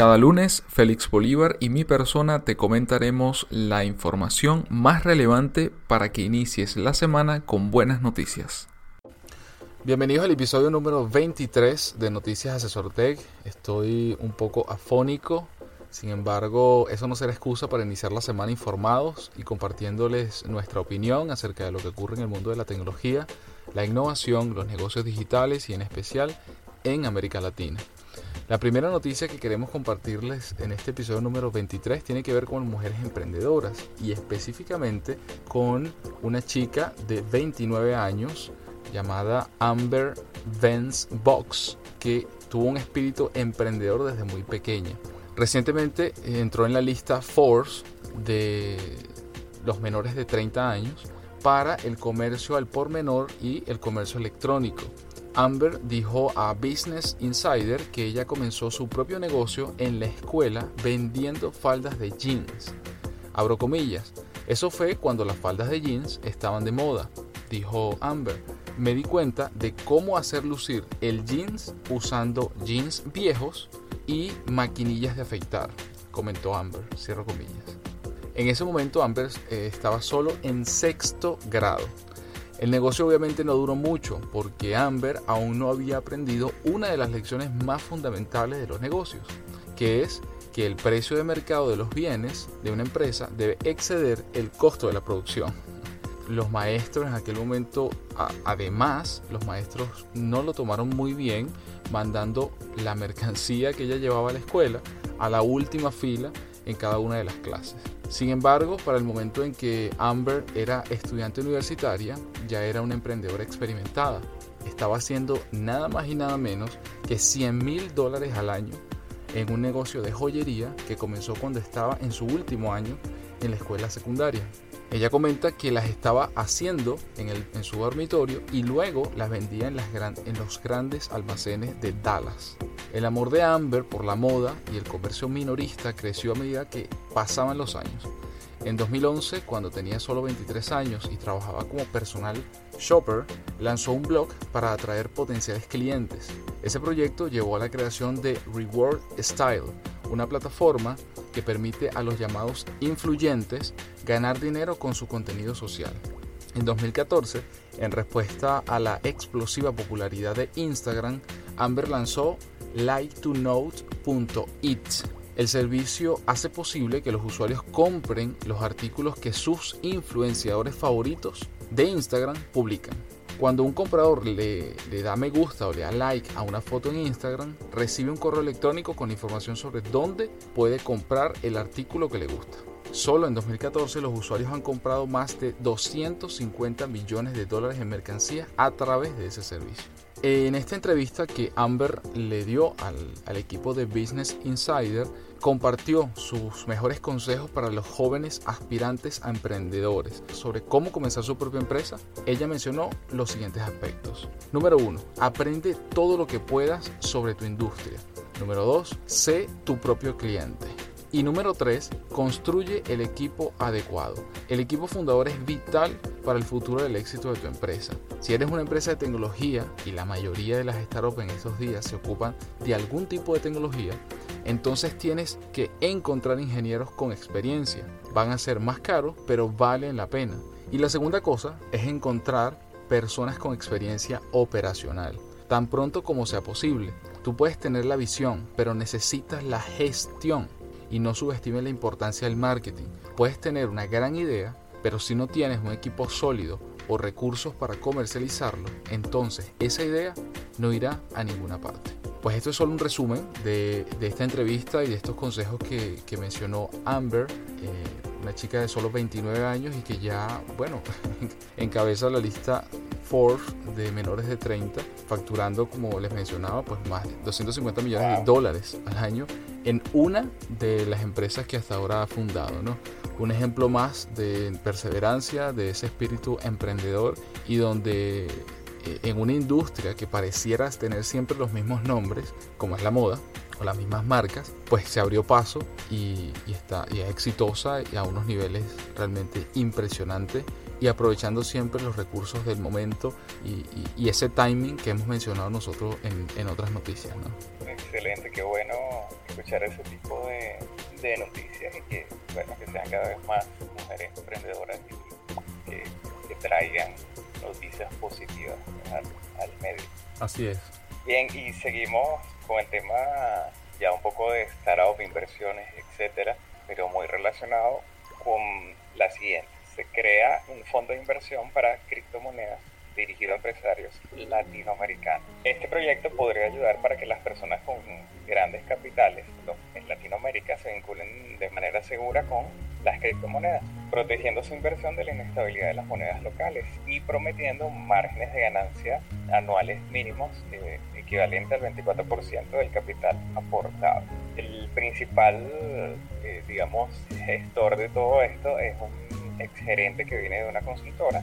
Cada lunes, Félix Bolívar y mi persona te comentaremos la información más relevante para que inicies la semana con buenas noticias. Bienvenidos al episodio número 23 de Noticias Asesor Tech. Estoy un poco afónico, sin embargo, eso no será excusa para iniciar la semana informados y compartiéndoles nuestra opinión acerca de lo que ocurre en el mundo de la tecnología, la innovación, los negocios digitales y en especial en América Latina. La primera noticia que queremos compartirles en este episodio número 23 tiene que ver con mujeres emprendedoras y específicamente con una chica de 29 años llamada Amber Vance Box que tuvo un espíritu emprendedor desde muy pequeña. Recientemente entró en la lista Force de los menores de 30 años para el comercio al por menor y el comercio electrónico. Amber dijo a Business Insider que ella comenzó su propio negocio en la escuela vendiendo faldas de jeans. Abro comillas. Eso fue cuando las faldas de jeans estaban de moda, dijo Amber. Me di cuenta de cómo hacer lucir el jeans usando jeans viejos y maquinillas de afeitar, comentó Amber. Cierro comillas. En ese momento Amber eh, estaba solo en sexto grado el negocio obviamente no duró mucho porque Amber aún no había aprendido una de las lecciones más fundamentales de los negocios, que es que el precio de mercado de los bienes de una empresa debe exceder el costo de la producción. Los maestros en aquel momento, además, los maestros no lo tomaron muy bien, mandando la mercancía que ella llevaba a la escuela a la última fila en cada una de las clases. Sin embargo, para el momento en que Amber era estudiante universitaria, ya era una emprendedora experimentada. Estaba haciendo nada más y nada menos que 100 mil dólares al año en un negocio de joyería que comenzó cuando estaba en su último año en la escuela secundaria. Ella comenta que las estaba haciendo en, su dormitorio y luego las vendía en, en los grandes almacenes de Dallas. El amor de Amber por la moda y el comercio minorista creció a medida que pasaban los años. En 2011, cuando tenía solo 23 años y trabajaba como personal shopper, lanzó un blog para atraer potenciales clientes. Ese proyecto llevó a la creación de Reward Style, una plataforma que permite a los llamados influyentes ganar dinero con su contenido social. En 2014, en respuesta a la explosiva popularidad de Instagram, Amber lanzó like2note.it. El servicio hace posible que los usuarios compren los artículos que sus influenciadores favoritos de Instagram publican. Cuando un comprador le, da me gusta o le da like a una foto en Instagram, recibe un correo electrónico con información sobre dónde puede comprar el artículo que le gusta. Solo en 2014 los usuarios han comprado más de 250 millones de dólares en mercancías a través de ese servicio. En esta entrevista que Amber le dio al, equipo de Business Insider, compartió sus mejores consejos para los jóvenes aspirantes a emprendedores sobre cómo comenzar su propia empresa. Ella mencionó los siguientes aspectos. Número 1. Aprende todo lo que puedas sobre tu industria. Número 2. Sé tu propio cliente. Y número 3, construye el equipo adecuado. El equipo fundador es vital para el futuro del éxito de tu empresa. Si eres una empresa de tecnología y la mayoría de las startups en estos días se ocupan de algún tipo de tecnología, entonces tienes que encontrar ingenieros con experiencia. Van a ser más caros, pero valen la pena. Y la segunda cosa es encontrar personas con experiencia operacional, tan pronto como sea posible. Tú puedes tener la visión, pero necesitas la gestión y no subestimes la importancia del marketing. Puedes tener una gran idea, pero si no tienes un equipo sólido o recursos para comercializarlo, entonces esa idea no irá a ninguna parte. Pues esto es solo un resumen de, esta entrevista y de estos consejos que, mencionó Amber, eh, una chica de solo 29 años y que ya, bueno, encabeza la lista Forbes de menores de 30, facturando, como les mencionaba, pues más de 250 millones de dólares al año en una de las empresas que hasta ahora ha fundado, ¿no? un ejemplo más de perseverancia, de ese espíritu emprendedor y donde eh, en una industria que pareciera tener siempre los mismos nombres, como es la moda, o las mismas marcas, pues se abrió paso y, está, y es exitosa y a unos niveles realmente impresionantes y aprovechando siempre los recursos del momento y, ese timing que hemos mencionado nosotros en, otras noticias. Excelente, qué bueno escuchar ese tipo de, de noticias y que, bueno, que sean cada vez más mujeres emprendedoras y que, traigan noticias positivas al, medio. Así es. Bien, y seguimos con el tema ya un poco de startup, inversiones, etcétera, pero muy relacionado con la siguiente. Se crea un fondo de inversión para criptomonedas dirigido a empresarios latinoamericanos. Este proyecto podría ayudar para que las personas con grandes capitales en Latinoamérica se vinculen de manera segura con las criptomonedas, protegiendo su inversión de la inestabilidad de las monedas locales y prometiendo márgenes de ganancia anuales mínimos eh, equivalente al 24% del capital aportado. El principal, eh, digamos, gestor de todo esto es un exgerente que viene de una consultora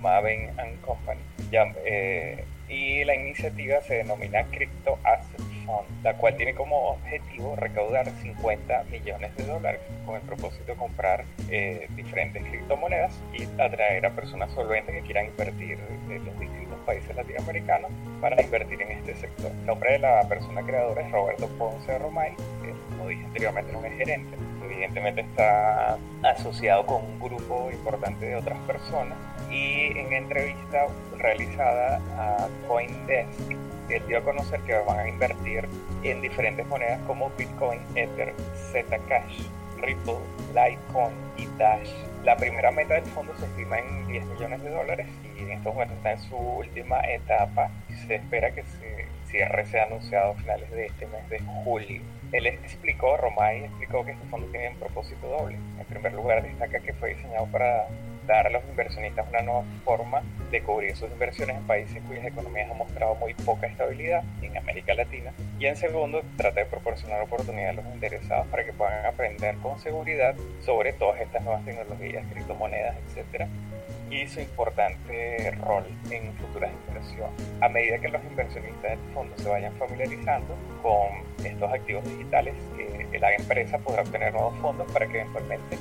Maven Company. Eh, y la iniciativa se denomina Crypto Asset Fund, la cual tiene como objetivo recaudar 50 millones de dólares con el propósito de comprar eh, diferentes criptomonedas y atraer a personas solventes que quieran invertir en los distintos países latinoamericanos para invertir en este sector. El nombre de la persona creadora es Roberto Ponce Romay, que como dije anteriormente no es gerente, evidentemente está asociado con un grupo importante de otras personas y en entrevista realizada a Coindesk, él dio a conocer que van a invertir en diferentes monedas como Bitcoin, Ether, Zcash, Ripple, Litecoin y Dash. La primera meta del fondo se estima en 10 millones de dólares y en estos momentos está en su última etapa y se espera que se cierre sea anunciado a finales de este mes de julio. Él explicó, Romay explicó que este fondo tiene un propósito doble. En primer lugar, destaca que fue diseñado para dar a los inversionistas una nueva forma de cubrir sus inversiones en países cuyas economías han mostrado muy poca estabilidad en América Latina. Y en segundo, trata de proporcionar oportunidades a los interesados para que puedan aprender con seguridad sobre todas estas nuevas tecnologías, criptomonedas, etcétera, y su importante rol en futuras inversiones. A medida que los inversionistas del fondo se vayan familiarizando con estos activos digitales, que la empresa podrá obtener nuevos fondos para que eventualmente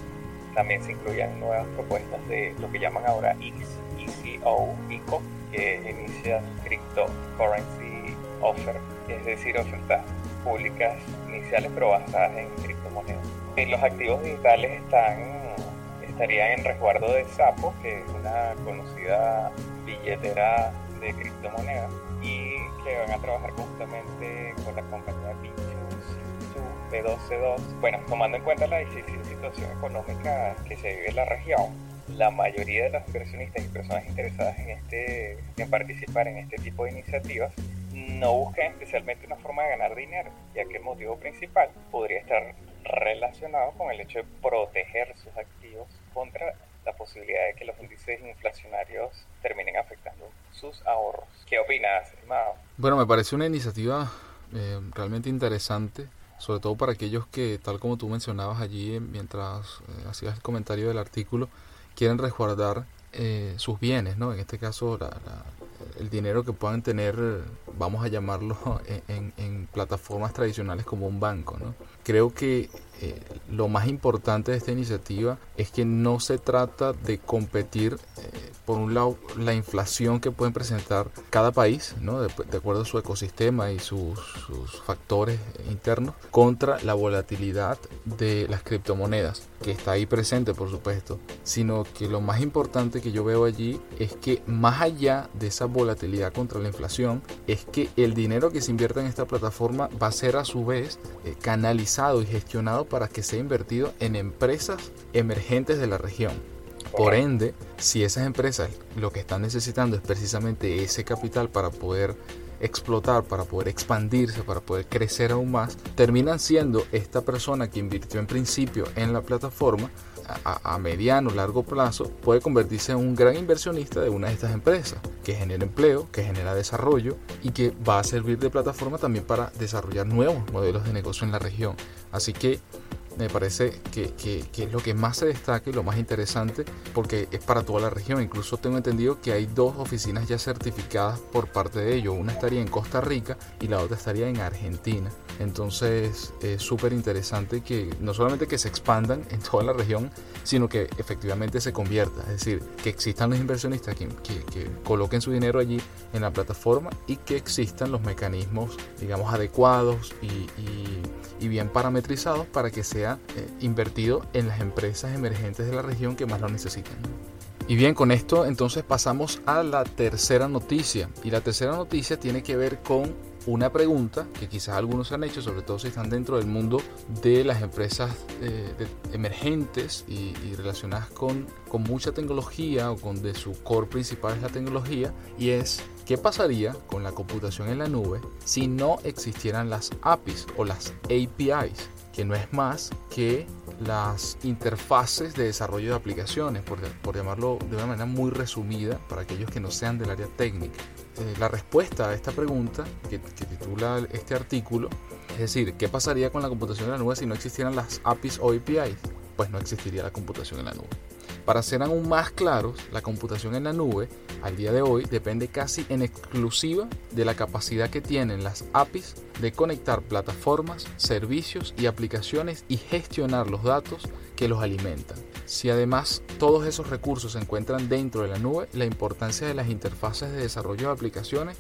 también se incluyan nuevas propuestas de lo que llaman ahora ECO, ICO, que inicia Cryptocurrency Offer, es decir, ofertas públicas iniciales pero basadas en criptomonedas. Los activos digitales están estarían en resguardo de Sapo, que es una conocida billetera de criptomonedas, y que van a trabajar conjuntamente con la compañía Bichus, B122. Bueno, tomando en cuenta la difícil situación económica que se vive en la región, la mayoría de los inversionistas y personas interesadas en, este, en participar en este tipo de iniciativas no buscan especialmente una forma de ganar dinero, ya que el motivo principal podría estar relacionado con el hecho de proteger sus activos contra la posibilidad de que los índices inflacionarios terminen afectando sus ahorros. ¿Qué opinas, estimado? Bueno, me parece una iniciativa eh, realmente interesante, sobre todo para aquellos que, tal como tú mencionabas allí eh, mientras eh, hacías el comentario del artículo, quieren resguardar sus bienes, ¿no? En este caso, el dinero que puedan tener, vamos a llamarlo, en, en, plataformas tradicionales como un banco, ¿no? Creo que eh, lo más importante de esta iniciativa es que no se trata de competir, eh, por un lado, la inflación que pueden presentar cada país, ¿no? de, acuerdo a su ecosistema y sus, sus, factores internos, contra la volatilidad de las criptomonedas, que está ahí presente, por supuesto, sino que lo más importante que yo veo allí es que más allá de esa volatilidad contra la inflación, es que el dinero que se invierte en esta plataforma va a ser a su vez eh, canalizado y gestionado para que sea invertido en empresas emergentes de la región. Por ende, si esas empresas lo que están necesitando es precisamente ese capital para poder explotar, para poder expandirse, para poder crecer aún más, terminan siendo esta persona que invirtió en principio en la plataforma a, a mediano, largo plazo, puede convertirse en un gran inversionista de una de estas empresas, que genera empleo, que genera desarrollo y que va a servir de plataforma también para desarrollar nuevos modelos de negocio en la región. Así que me parece que, es lo que más se destaca y lo más interesante porque es para toda la región. Incluso tengo entendido que hay dos oficinas ya certificadas por parte de ellos. Una estaría en Costa Rica y la otra estaría en Argentina. Entonces es súper interesante que no solamente que se expandan en toda la región, sino que efectivamente se convierta. Es decir, que existan los inversionistas que, que coloquen su dinero allí en la plataforma y que existan los mecanismos, digamos, adecuados y, bien parametrizados para que sea eh, invertido en las empresas emergentes de la región que más lo necesitan. Y bien, con esto entonces pasamos a la tercera noticia. Y la tercera noticia tiene que ver con una pregunta que quizás algunos han hecho, sobre todo si están dentro del mundo de las empresas eh, emergentes y, relacionadas con, con, mucha tecnología o con de su core principal es la tecnología, y es qué pasaría con la computación en la nube si no existieran las APIs o las APIs, que no es más que las interfaces de desarrollo de aplicaciones, por, por llamarlo de una manera muy resumida para aquellos que no sean del área técnica. Eh, la respuesta a esta pregunta que, titula este artículo, es decir, ¿qué pasaría con la computación en la nube si no existieran las APIs o APIs? Pues no existiría la computación en la nube. Para ser aún más claros, la computación en la nube al día de hoy depende casi en exclusiva de la capacidad que tienen las APIs de conectar plataformas, servicios y aplicaciones y gestionar los datos que los alimentan. Si además todos esos recursos se encuentran dentro de la nube, la importancia de las interfaces de desarrollo de aplicaciones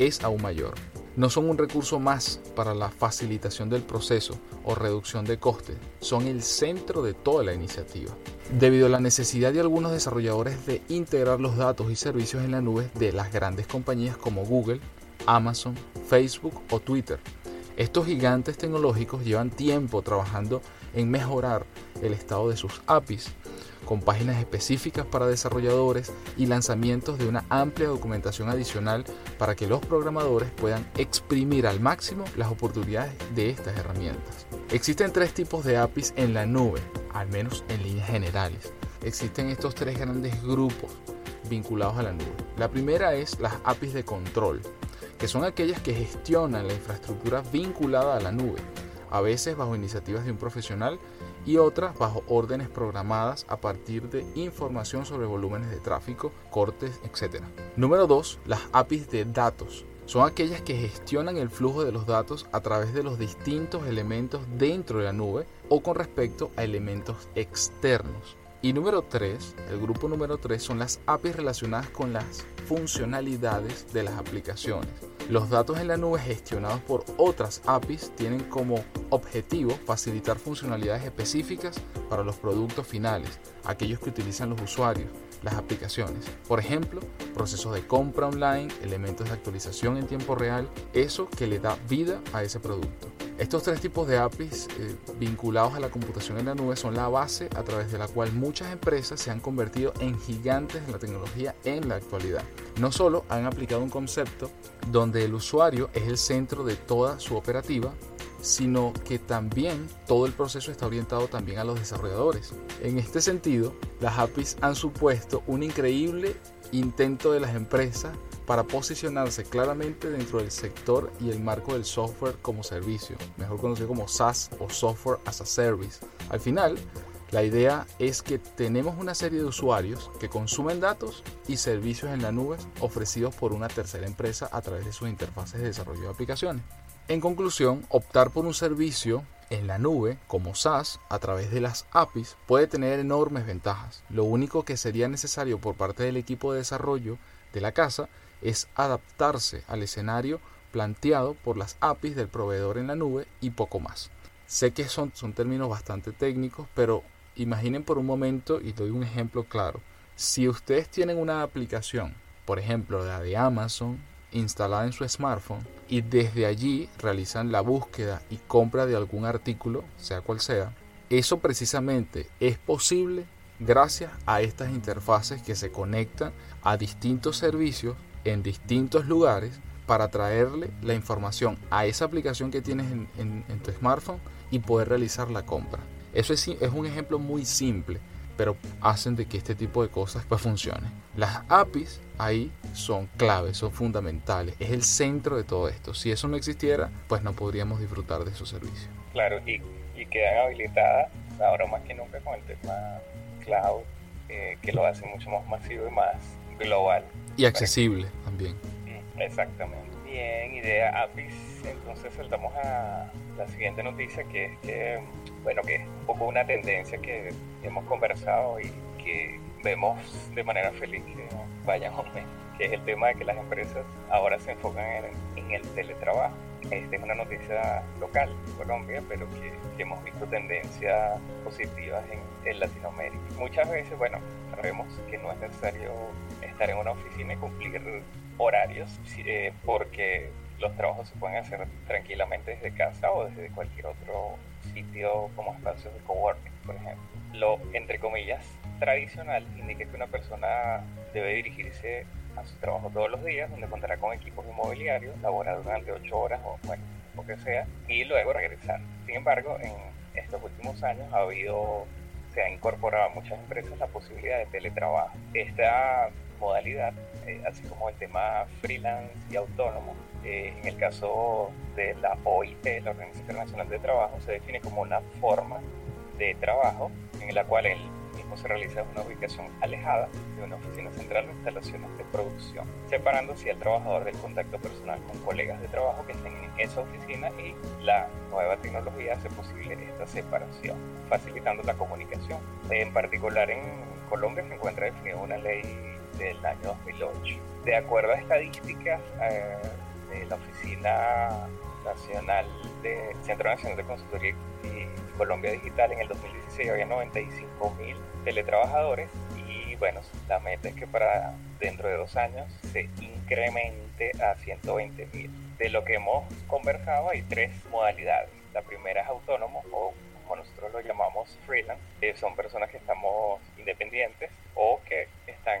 es aún mayor. No son un recurso más para la facilitación del proceso o reducción de costes, son el centro de toda la iniciativa. Debido a la necesidad de algunos desarrolladores de integrar los datos y servicios en la nube de las grandes compañías como Google, Amazon, Facebook o Twitter, estos gigantes tecnológicos llevan tiempo trabajando en mejorar el estado de sus APIs, con páginas específicas para desarrolladores y lanzamientos de una amplia documentación adicional para que los programadores puedan exprimir al máximo las oportunidades de estas herramientas. Existen tres tipos de APIs en la nube, al menos en líneas generales. Existen estos tres grandes grupos vinculados a la nube. La primera es las APIs de control, que son aquellas que gestionan la infraestructura vinculada a la nube, a veces bajo iniciativas de un profesional y otras bajo órdenes programadas a partir de información sobre volúmenes de tráfico, cortes, etc. Número 2. Las APIs de datos. Son aquellas que gestionan el flujo de los datos a través de los distintos elementos dentro de la nube o con respecto a elementos externos. Y número 3, el grupo número 3 son las APIs relacionadas con las funcionalidades de las aplicaciones. Los datos en la nube gestionados por otras APIs tienen como objetivo facilitar funcionalidades específicas para los productos finales, aquellos que utilizan los usuarios, las aplicaciones. Por ejemplo, procesos de compra online, elementos de actualización en tiempo real, eso que le da vida a ese producto. Estos tres tipos de APIs eh, vinculados a la computación en la nube son la base a través de la cual muchas empresas se han convertido en gigantes de la tecnología en la actualidad. No solo han aplicado un concepto donde el usuario es el centro de toda su operativa, sino que también todo el proceso está orientado también a los desarrolladores. En este sentido, las APIs han supuesto un increíble intento de las empresas para posicionarse claramente dentro del sector y el marco del software como servicio, mejor conocido como SaaS o Software as a Service. Al final, la idea es que tenemos una serie de usuarios que consumen datos y servicios en la nube ofrecidos por una tercera empresa a través de sus interfaces de desarrollo de aplicaciones. En conclusión, optar por un servicio en la nube como SaaS a través de las APIs puede tener enormes ventajas. Lo único que sería necesario por parte del equipo de desarrollo de la casa es adaptarse al escenario planteado por las APIs del proveedor en la nube y poco más. Sé que son, son términos bastante técnicos, pero imaginen por un momento y doy un ejemplo claro. Si ustedes tienen una aplicación, por ejemplo la de Amazon, instalada en su smartphone y desde allí realizan la búsqueda y compra de algún artículo, sea cual sea, eso precisamente es posible gracias a estas interfaces que se conectan a distintos servicios en distintos lugares para traerle la información a esa aplicación que tienes en, tu smartphone y poder realizar la compra. Eso es, es, un ejemplo muy simple, pero hacen de que este tipo de cosas pues funcione. Las APIs ahí son claves, son fundamentales, es el centro de todo esto. Si eso no existiera, pues no podríamos disfrutar de esos servicios. Claro, y, y quedan habilitadas ahora más que nunca con el tema cloud, eh, que lo hace mucho más masivo y más global. Y accesible también. Mm, exactamente. Bien, idea APIs. Entonces saltamos a la siguiente noticia que es que, bueno, que es un poco una tendencia que hemos conversado y que vemos de manera feliz que vayan aumentando, es el tema de que las empresas ahora se enfocan en, el teletrabajo. Esta es una noticia local en Colombia, pero que, hemos visto tendencias positivas en, en, Latinoamérica. Muchas veces, bueno, sabemos que no es necesario estar en una oficina y cumplir horarios, eh, porque los trabajos se pueden hacer tranquilamente desde casa o desde cualquier otro sitio como espacios de coworking, por ejemplo. Lo, entre comillas, tradicional indica que una persona debe dirigirse a su trabajo todos los días, donde contará con equipos inmobiliarios, laborar durante 8 horas o bueno, lo que sea, y luego regresar. Sin embargo, en estos últimos años ha habido, se ha incorporado a muchas empresas la posibilidad de teletrabajo. Esta modalidad, eh, así como el tema freelance y autónomo, eh, en el caso de la OIT, la Organización Internacional de Trabajo, se define como una forma de trabajo en la cual el se realiza en una ubicación alejada de una oficina central o instalaciones de producción, separando así al trabajador del contacto personal con colegas de trabajo que estén en esa oficina y la nueva tecnología hace posible esta separación, facilitando la comunicación. En particular en Colombia se encuentra definida una ley del año 2008. De acuerdo a estadísticas eh, de la Oficina Nacional de Centro Nacional de Consultoría Colombia Digital en el 2016 había 95 mil teletrabajadores y bueno, la meta es que para dentro de dos años se incremente a 120 mil. De lo que hemos conversado hay tres modalidades. La primera es autónomo o como nosotros lo llamamos freelance, que son personas que estamos independientes o que están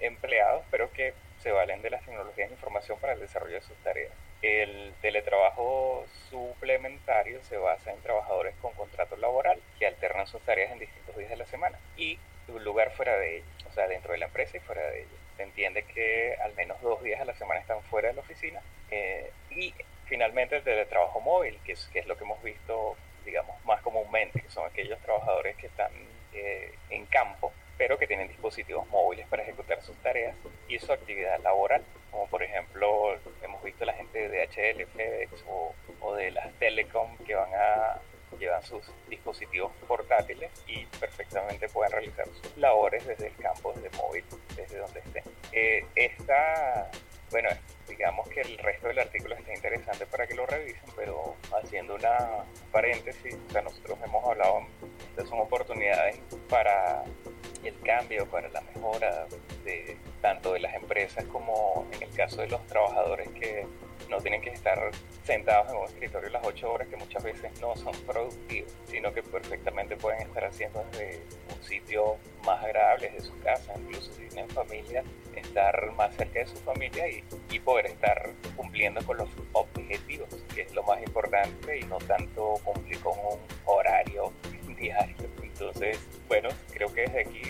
empleados pero que se valen de las tecnologías de información para el desarrollo de sus tareas. El teletrabajo suplementario se basa en trabajadores con contrato laboral que alternan sus tareas en distintos días de la semana y un lugar fuera de ella, o sea, dentro de la empresa y fuera de ella. Se entiende que al menos dos días a la semana están fuera de la oficina. Eh, y finalmente el teletrabajo móvil, que es, lo que hemos visto, digamos, más comúnmente, que son aquellos trabajadores que están eh, en campo pero que tienen dispositivos móviles para ejecutar sus tareas y su actividad laboral, como por ejemplo hemos visto la gente de DHL, FedEx o, de las Telecom que van a llevar sus dispositivos portátiles y perfectamente pueden realizar sus labores desde el campo, desde móvil, desde donde estén. Eh, esta, bueno, digamos que el resto del artículo está interesante para que lo revisen, pero haciendo una paréntesis, o sea, nosotros hemos hablado, estas son oportunidades para el cambio, para la mejora de tanto de las empresas como en el caso de los trabajadores que no tienen que estar sentados en un escritorio las ocho horas que muchas veces no son productivos, sino que perfectamente pueden estar haciendo desde un sitio más agradable, desde su casa, incluso si tienen familia, estar más cerca de su familia y, y poder estar cumpliendo con los objetivos, que es lo más importante y no tanto cumplir con un horario diario. Entonces, bueno, creo que desde aquí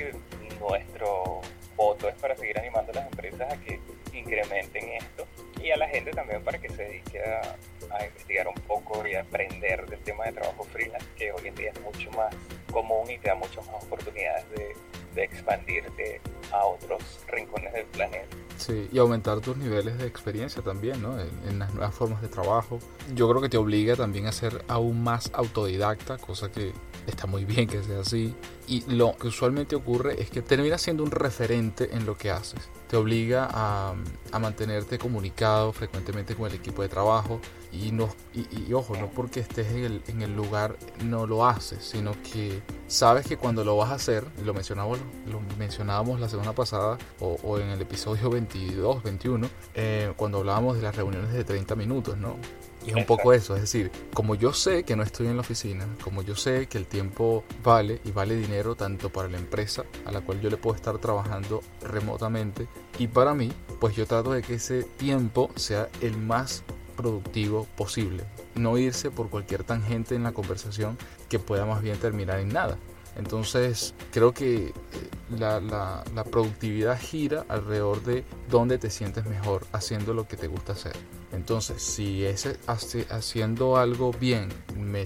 nuestro voto es para seguir animando a las empresas a que incrementen esto y a la gente también para que se dedique a, investigar un poco y aprender del tema de trabajo freelance que hoy en día es mucho más común y te da muchas más oportunidades de, de expandirte a otros rincones del planeta. Sí, y aumentar tus niveles de experiencia también, ¿no? En, las nuevas formas de trabajo. Yo creo que te obliga también a ser aún más autodidacta, cosa que está muy bien que sea así. Y lo que usualmente ocurre es que terminas siendo un referente en lo que haces. Te obliga a, a mantenerte comunicado frecuentemente con el equipo de trabajo. Y, no, y, ojo, no porque estés en el, en el, lugar no lo haces, sino que sabes que cuando lo vas a hacer, lo mencionábamos, lo mencionábamos la semana pasada o, o en el episodio 22, 21, eh, cuando hablábamos de las reuniones de 30 minutos, ¿no? Y es un poco eso, es decir, como yo sé que no estoy en la oficina, como yo sé que el tiempo vale y vale dinero tanto para la empresa a la cual yo le puedo estar trabajando remotamente y para mí, pues yo trato de que ese tiempo sea el más productivo posible. No irse por cualquier tangente en la conversación que pueda más bien terminar en nada. Entonces creo que eh, la, la, productividad gira alrededor de dónde te sientes mejor haciendo lo que te gusta hacer. Entonces, si ese haciendo algo bien me,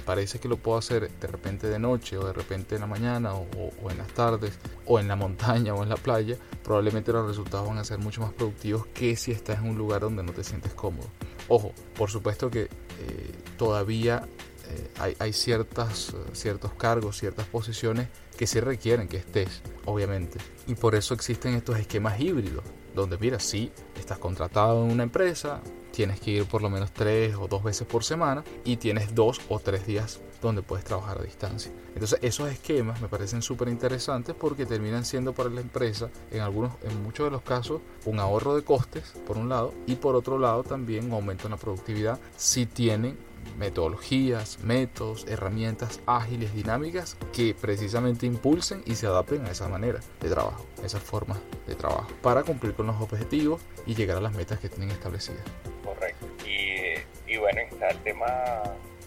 parece que lo puedo hacer de repente de noche o de repente en la mañana o, en las tardes o en la montaña o en la playa, probablemente los resultados van a ser mucho más productivos que si estás en un lugar donde no te sientes cómodo. Ojo, por supuesto que eh, todavía eh, hay, hay, ciertas, ciertos cargos, ciertas posiciones que sí requieren que estés, obviamente. Y por eso existen estos esquemas híbridos, donde mira, si estás contratado en una empresa, tienes que ir por lo menos tres o dos veces por semana y tienes dos o tres días donde puedes trabajar a distancia. Entonces esos esquemas me parecen súper interesantes porque terminan siendo para la empresa en algunos, en muchos de los casos, un ahorro de costes por un lado y por otro lado también en la productividad si tienen metodologías, métodos, herramientas ágiles, dinámicas que precisamente impulsen y se adapten a esa manera de trabajo, esa forma de trabajo, para cumplir con los objetivos y llegar a las metas que tienen establecidas. Correcto. Y, y bueno, está el tema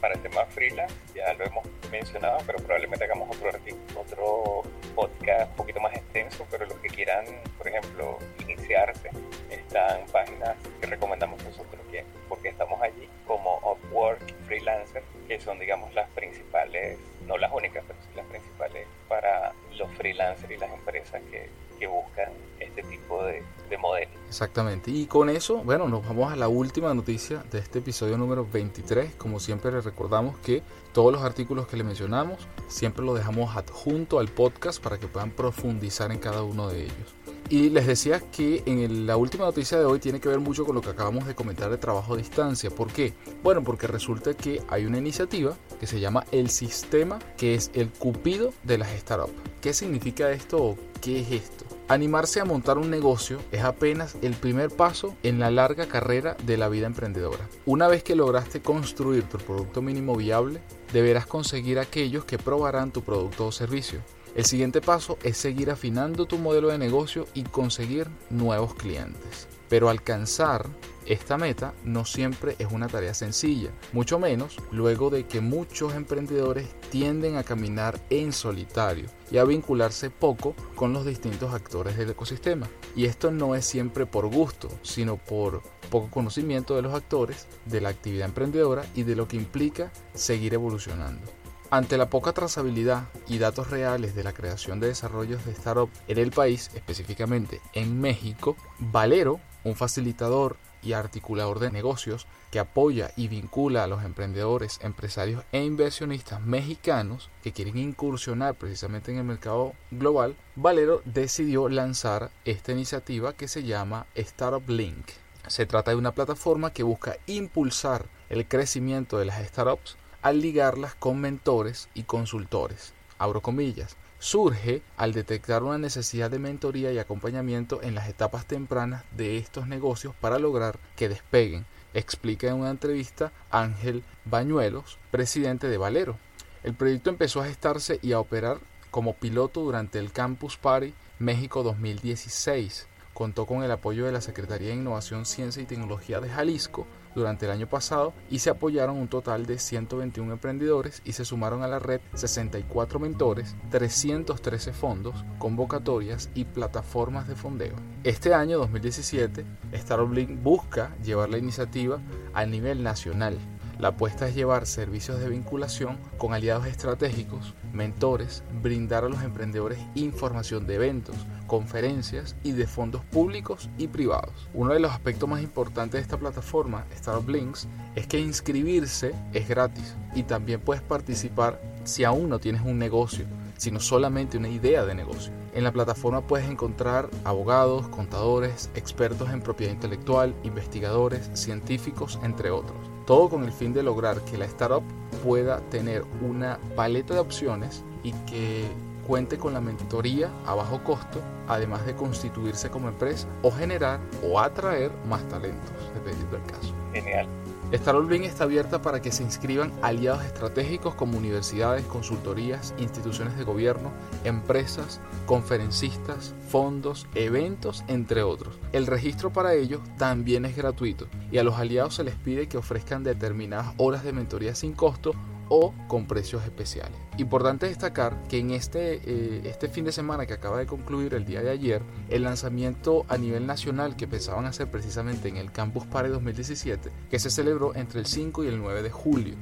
para el tema freelance, ya lo hemos mencionado, pero probablemente hagamos otro, otro podcast un poquito más extenso, pero los que quieran, por ejemplo, iniciarse, están páginas que recomendamos nosotros, que, porque estamos allí, como Upwork Freelancer, que son, digamos, las principales, no las únicas, pero sí las principales para los freelancers y las empresas que, que buscan este tipo de, de modelos. Exactamente. Y con eso, bueno, nos vamos a la última noticia de este episodio número 23. Como siempre les recordamos que todos los artículos que le mencionamos siempre los dejamos adjunto al podcast para que puedan profundizar en cada uno de ellos. Y les decía que en la última noticia de hoy tiene que ver mucho con lo que acabamos de comentar de trabajo a distancia. ¿Por qué? Bueno, porque resulta que hay una iniciativa que se llama El Sistema, que es el cupido de las startups. ¿Qué significa esto o qué es esto? Animarse a montar un negocio es apenas el primer paso en la larga carrera de la vida emprendedora. Una vez que lograste construir tu producto mínimo viable, deberás conseguir aquellos que probarán tu producto o servicio. El siguiente paso es seguir afinando tu modelo de negocio y conseguir nuevos clientes. Pero alcanzar esta meta no siempre es una tarea sencilla, mucho menos luego de que muchos emprendedores tienden a caminar en solitario y a vincularse poco con los distintos actores del ecosistema. Y esto no es siempre por gusto, sino por poco conocimiento de los actores, de la actividad emprendedora y de lo que implica seguir evolucionando. Ante la poca trazabilidad y datos reales de la creación de desarrollos de startup en el país, específicamente en México, Valero, un facilitador y articulador de negocios que apoya y vincula a los emprendedores, empresarios e inversionistas mexicanos que quieren incursionar precisamente en el mercado global, Valero decidió lanzar esta iniciativa que se llama Startup Link. Se trata de una plataforma que busca impulsar el crecimiento de las startups al ligarlas con mentores y consultores. Abro comillas. Surge al detectar una necesidad de mentoría y acompañamiento en las etapas tempranas de estos negocios para lograr que despeguen, explica en una entrevista Ángel Bañuelos, presidente de Valero. El proyecto empezó a gestarse y a operar como piloto durante el Campus Party México 2016. Contó con el apoyo de la Secretaría de Innovación, Ciencia y Tecnología de Jalisco, durante el año pasado y se apoyaron un total de 121 emprendedores y se sumaron a la red 64 mentores, 313 fondos, convocatorias y plataformas de fondeo. Este año 2017, Starlink busca llevar la iniciativa al nivel nacional la apuesta es llevar servicios de vinculación con aliados estratégicos, mentores, brindar a los emprendedores información de eventos, conferencias y de fondos públicos y privados. Uno de los aspectos más importantes de esta plataforma, Startup Links, es que inscribirse es gratis y también puedes participar si aún no tienes un negocio, sino solamente una idea de negocio. En la plataforma puedes encontrar abogados, contadores, expertos en propiedad intelectual, investigadores, científicos, entre otros. Todo con el fin de lograr que la startup pueda tener una paleta de opciones y que cuente con la mentoría a bajo costo, además de constituirse como empresa o generar o atraer más talentos, dependiendo del caso. Genial. Starolbin está abierta para que se inscriban aliados estratégicos como universidades, consultorías, instituciones de gobierno, empresas, conferencistas, fondos, eventos, entre otros. El registro para ellos también es gratuito y a los aliados se les pide que ofrezcan determinadas horas de mentoría sin costo o con precios especiales. Importante destacar que en este, eh, este fin de semana que acaba de concluir el día de ayer, el lanzamiento a nivel nacional que pensaban hacer precisamente en el Campus Party 2017, que se celebró entre el 5 y el 9 de julio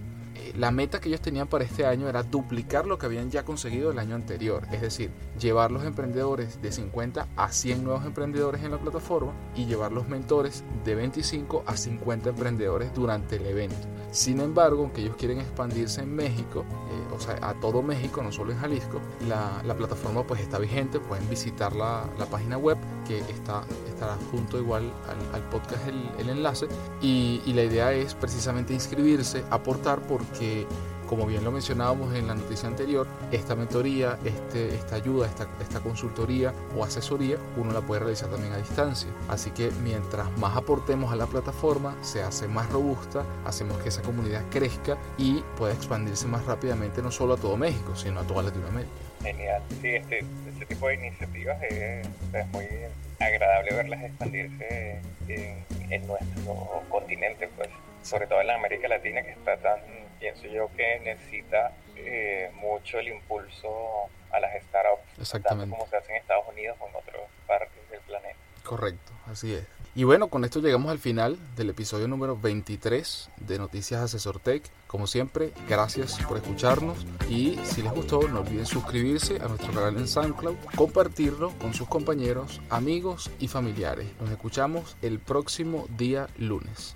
la meta que ellos tenían para este año era duplicar lo que habían ya conseguido el año anterior, es decir, llevar los emprendedores de 50 a 100 nuevos emprendedores en la plataforma y llevar los mentores de 25 a 50 emprendedores durante el evento. Sin embargo, aunque ellos quieren expandirse en México, eh, o sea, a todo México, no solo en Jalisco, la, plataforma pues está vigente, pueden visitar la, página web que está, estará junto igual al, podcast el, enlace. Y, y la idea es precisamente inscribirse, aportar porque como bien lo mencionábamos en la noticia anterior, esta mentoría, este, esta ayuda, esta, esta consultoría o asesoría, uno la puede realizar también a distancia. Así que mientras más aportemos a la plataforma, se hace más robusta, hacemos que esa comunidad crezca y pueda expandirse más rápidamente no solo a todo México, sino a toda Latinoamérica. Genial, sí, este, este tipo de iniciativas es, muy agradable verlas expandirse en, en nuestro continente, pues sobre todo en la América Latina que está tan pienso yo que necesita eh, mucho el impulso a las startups, Exactamente. como se hace en Estados Unidos o en otras partes del planeta. Correcto, así es. Y bueno, con esto llegamos al final del episodio número 23 de Noticias Asesor Tech. Como siempre, gracias por escucharnos y si les gustó, no olviden suscribirse a nuestro canal en SoundCloud, compartirlo con sus compañeros, amigos y familiares. Nos escuchamos el próximo día lunes.